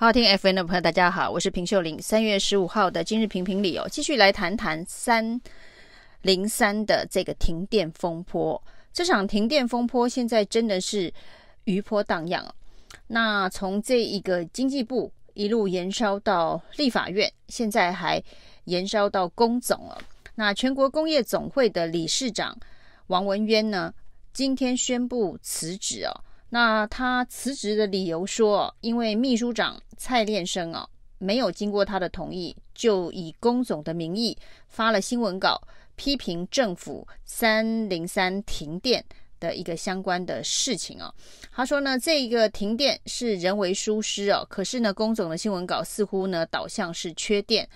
好听 FM 的朋友，大家好，我是平秀玲。三月十五号的今日评评理哦，继续来谈谈三零三的这个停电风波。这场停电风波现在真的是余波荡漾。那从这一个经济部一路延烧到立法院，现在还延烧到工总了。那全国工业总会的理事长王文渊呢，今天宣布辞职哦。那他辞职的理由说，因为秘书长蔡练生啊，没有经过他的同意，就以工总的名义发了新闻稿，批评政府三零三停电的一个相关的事情啊。他说呢，这一个停电是人为疏失哦，可是呢，工总的新闻稿似乎呢导向是缺电。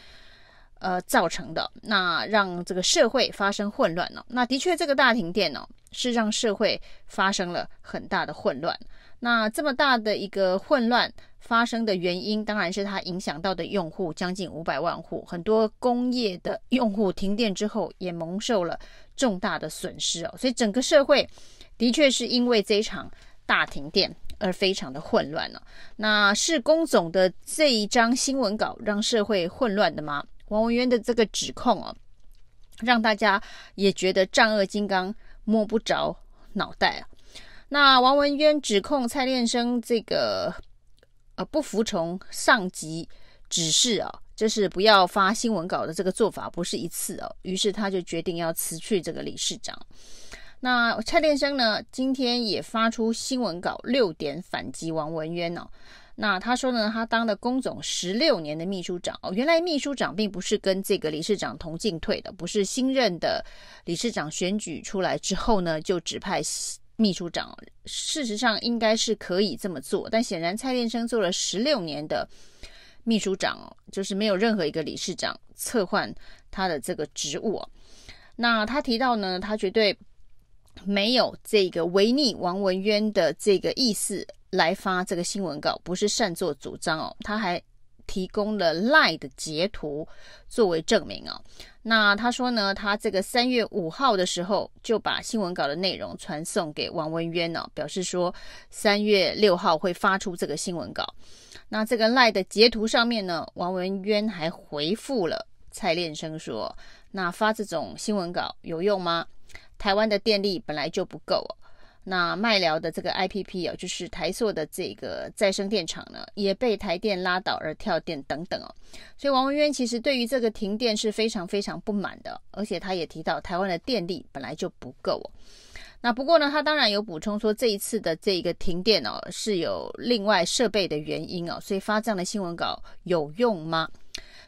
呃，造成的那让这个社会发生混乱了。那的确，这个大停电呢，是让社会发生了很大的混乱。那这么大的一个混乱发生的原因，当然是它影响到的用户将近五百万户，很多工业的用户停电之后也蒙受了重大的损失哦。所以整个社会的确是因为这一场大停电而非常的混乱了。那是工总的这一张新闻稿让社会混乱的吗？王文渊的这个指控哦，让大家也觉得丈二金刚摸不着脑袋啊。那王文渊指控蔡练生这个呃不服从上级指示啊，就是不要发新闻稿的这个做法不是一次哦，于是他就决定要辞去这个理事长。那蔡练生呢，今天也发出新闻稿六点反击王文渊哦。那他说呢，他当了工总十六年的秘书长哦，原来秘书长并不是跟这个理事长同进退的，不是新任的理事长选举出来之后呢就指派秘书长。事实上应该是可以这么做，但显然蔡练生做了十六年的秘书长哦，就是没有任何一个理事长撤换他的这个职务。那他提到呢，他绝对没有这个违逆王文渊的这个意思。来发这个新闻稿不是擅作主张哦，他还提供了 LINE 的截图作为证明哦。那他说呢，他这个三月五号的时候就把新闻稿的内容传送给王文渊哦，表示说三月六号会发出这个新闻稿。那这个赖的截图上面呢，王文渊还回复了蔡练生说：“那发这种新闻稿有用吗？台湾的电力本来就不够哦。”那麦寮的这个 IPP 哦，就是台塑的这个再生电厂呢，也被台电拉倒而跳电等等哦。所以王文渊其实对于这个停电是非常非常不满的，而且他也提到台湾的电力本来就不够哦。那不过呢，他当然有补充说这一次的这个停电哦，是有另外设备的原因哦，所以发这样的新闻稿有用吗？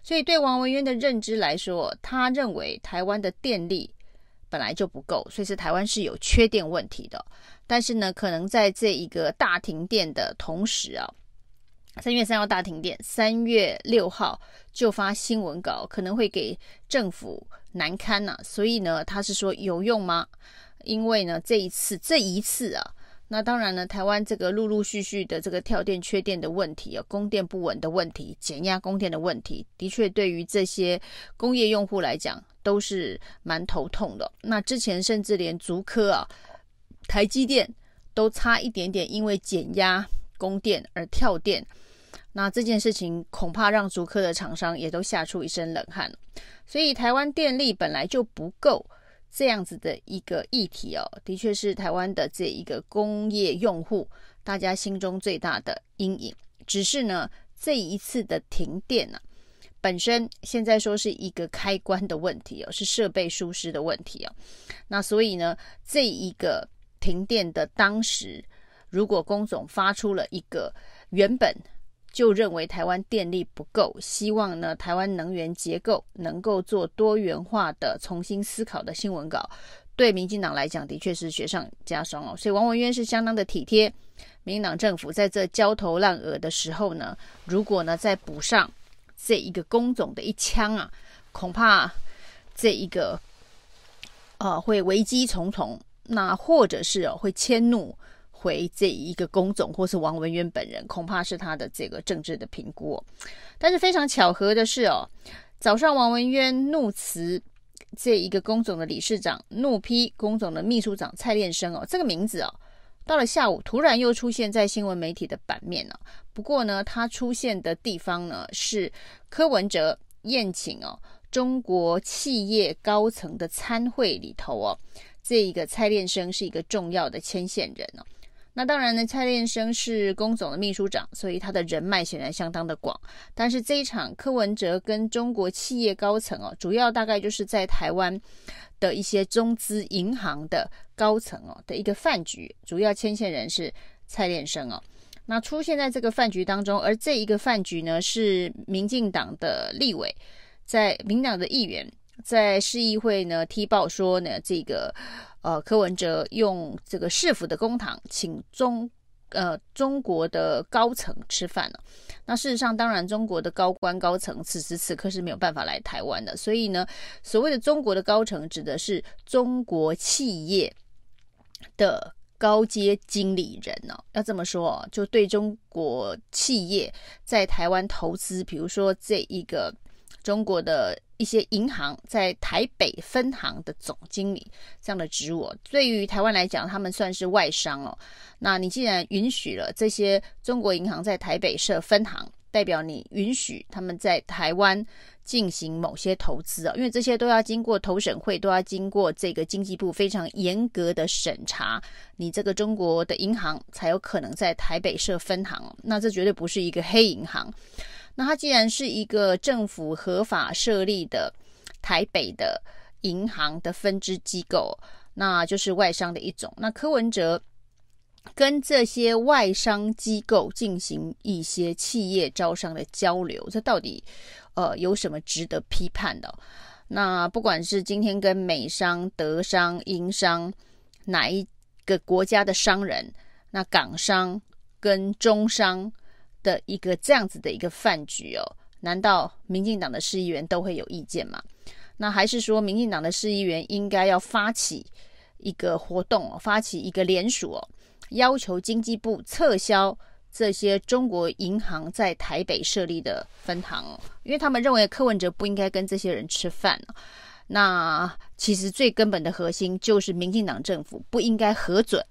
所以对王文渊的认知来说，他认为台湾的电力。本来就不够，所以是台湾是有缺电问题的。但是呢，可能在这一个大停电的同时啊，三月三号大停电，三月六号就发新闻稿，可能会给政府难堪呐、啊。所以呢，他是说有用吗？因为呢，这一次这一次啊，那当然呢，台湾这个陆陆续续的这个跳电、缺电的问题啊，供电不稳的问题，减压供电的问题，的确对于这些工业用户来讲。都是蛮头痛的。那之前甚至连竹科啊、台积电都差一点点，因为减压供电而跳电。那这件事情恐怕让竹科的厂商也都吓出一身冷汗。所以台湾电力本来就不够这样子的一个议题哦，的确是台湾的这一个工业用户大家心中最大的阴影。只是呢，这一次的停电呢、啊。本身现在说是一个开关的问题哦，是设备疏失的问题哦。那所以呢，这一个停电的当时，如果工总发出了一个原本就认为台湾电力不够，希望呢台湾能源结构能够做多元化的重新思考的新闻稿，对民进党来讲的确是雪上加霜哦。所以王文渊是相当的体贴，民进党政府在这焦头烂额的时候呢，如果呢再补上。这一个工总的一枪啊，恐怕这一个呃会危机重重，那或者是哦会迁怒回这一个工总，或是王文渊本人，恐怕是他的这个政治的评估。但是非常巧合的是哦，早上王文渊怒辞这一个工总的理事长，怒批工总的秘书长蔡练生哦，这个名字哦到了下午，突然又出现在新闻媒体的版面了。不过呢，他出现的地方呢是柯文哲宴请哦中国企业高层的参会里头哦，这一个蔡练生是一个重要的牵线人哦。那当然呢，蔡练生是龚总的秘书长，所以他的人脉显然相当的广。但是这一场柯文哲跟中国企业高层哦，主要大概就是在台湾的一些中资银行的高层哦的一个饭局，主要牵线人是蔡练生哦。那出现在这个饭局当中，而这一个饭局呢，是民进党的立委，在民党的议员在市议会呢踢爆说呢，这个。呃，柯文哲用这个市府的公堂请中呃中国的高层吃饭了。那事实上，当然中国的高官高层此时此刻是没有办法来台湾的。所以呢，所谓的中国的高层指的是中国企业的高阶经理人呢、哦。要这么说哦，就对中国企业在台湾投资，比如说这一个中国的。一些银行在台北分行的总经理这样的职务，对于台湾来讲，他们算是外商哦。那你既然允许了这些中国银行在台北设分行，代表你允许他们在台湾进行某些投资啊，因为这些都要经过投审会，都要经过这个经济部非常严格的审查，你这个中国的银行才有可能在台北设分行。那这绝对不是一个黑银行。那它既然是一个政府合法设立的台北的银行的分支机构，那就是外商的一种。那柯文哲跟这些外商机构进行一些企业招商的交流，这到底呃有什么值得批判的？那不管是今天跟美商、德商、英商哪一个国家的商人，那港商跟中商。的一个这样子的一个饭局哦，难道民进党的市议员都会有意见吗？那还是说民进党的市议员应该要发起一个活动，哦发起一个联署哦，要求经济部撤销这些中国银行在台北设立的分行哦，因为他们认为柯文哲不应该跟这些人吃饭哦。那其实最根本的核心就是民进党政府不应该核准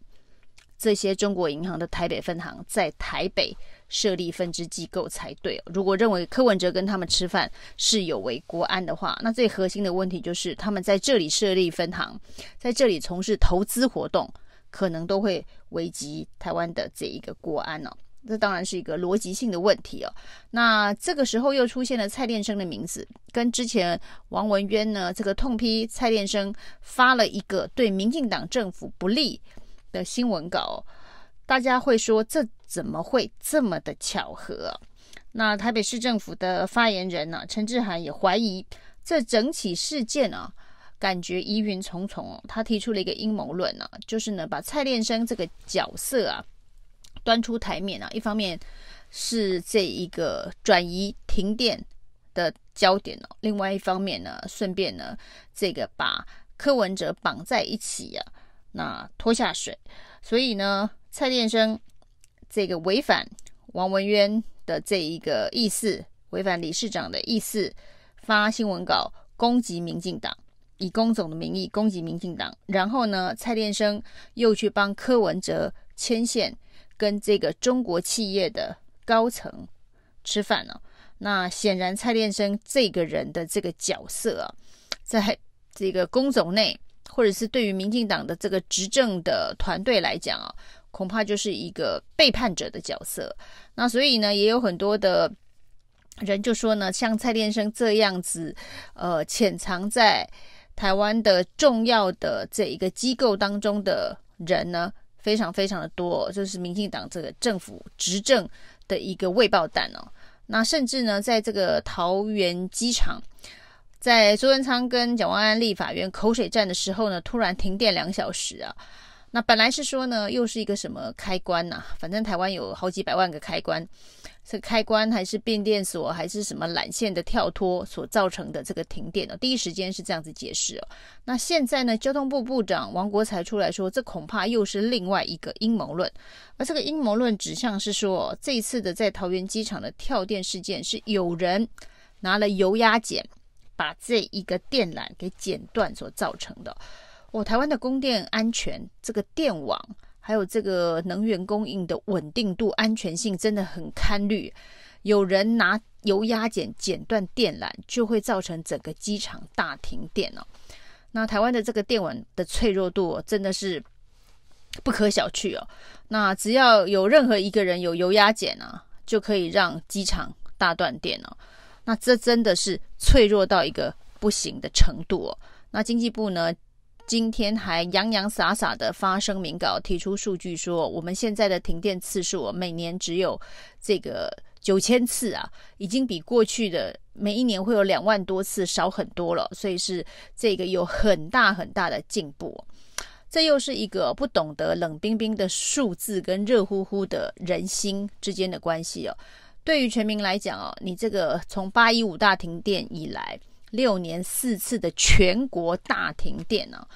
这些中国银行的台北分行在台北。设立分支机构才对。如果认为柯文哲跟他们吃饭是有违国安的话，那最核心的问题就是他们在这里设立分行，在这里从事投资活动，可能都会危及台湾的这一个国安哦。这当然是一个逻辑性的问题哦。那这个时候又出现了蔡练生的名字，跟之前王文渊呢这个痛批蔡练生发了一个对民进党政府不利的新闻稿。大家会说，这怎么会这么的巧合？那台北市政府的发言人呢、啊，陈志涵也怀疑这整起事件啊，感觉疑云重重。他提出了一个阴谋论呢、就是呢把蔡练生这个角色啊端出台面啊，一方面是这一个转移停电的焦点哦、另外一方面呢，顺便呢这个把柯文哲绑在一起啊，那拖下水，所以呢。蔡练生这个违反王文渊的这一个意思，违反理事长的意思，发新闻稿攻击民进党，以工总的名义攻击民进党。然后呢，蔡练生又去帮柯文哲牵线，跟这个中国企业的高层吃饭了。那显然，蔡练生这个人的这个角色啊，在这个工总内，或者是对于民进党的这个执政的团队来讲啊。恐怕就是一个背叛者的角色，那所以呢，也有很多的人就说呢，像蔡练生这样子，呃，潜藏在台湾的重要的这一个机构当中的人呢，非常非常的多，就是民进党这个政府执政的一个未爆弹哦。那甚至呢，在这个桃园机场，在苏文昌跟蒋万安立法院口水战的时候呢，突然停电两小时啊。那本来是说呢，又是一个什么开关呐、反正台湾有好几百万个开关，这开关还是变电所，还是什么缆线的跳脱所造成的这个停电呢？第一时间是这样子解释哦。那现在呢，交通部部长王国材出来说，这恐怕又是另外一个阴谋论。而这个阴谋论指向是说，这一次的在桃园机场的跳电事件，是有人拿了油压剪把这一个电缆给剪断所造成的。哦，台湾的供电安全，这个电网还有这个能源供应的稳定度、安全性真的很堪虑。有人拿油压剪剪断电缆，就会造成整个机场大停电哦。那台湾的这个电网的脆弱度真的是不可小觑哦。那只要有任何一个人有油压剪啊，就可以让机场大断电哦。那这真的是脆弱到一个不行的程度哦。那经济部呢，今天还洋洋洒洒的发声明稿，提出数据说，我们现在的停电次数每年只有这个九千次啊，已经比过去的每一年会有两万多次少很多了，所以是这个有很大很大的进步。这又是一个不懂得冷冰冰的数字跟热乎乎的人心之间的关系哦。对于全民来讲哦，你这个从八一五大停电以来，六年四次的全国大停电呢，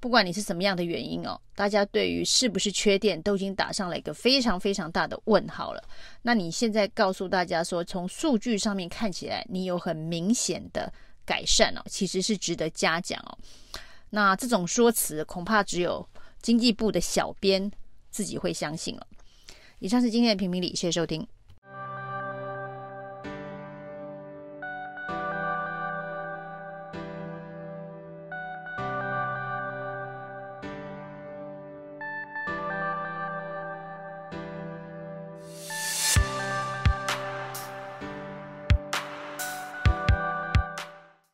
不管你是什么样的原因哦，大家对于是不是缺电都已经打上了一个非常非常大的问号了。那你现在告诉大家说，从数据上面看起来你有很明显的改善哦，其实是值得嘉奖哦。那这种说辞恐怕只有经济部的小编自己会相信了。以上是今天的评评理，谢谢收听。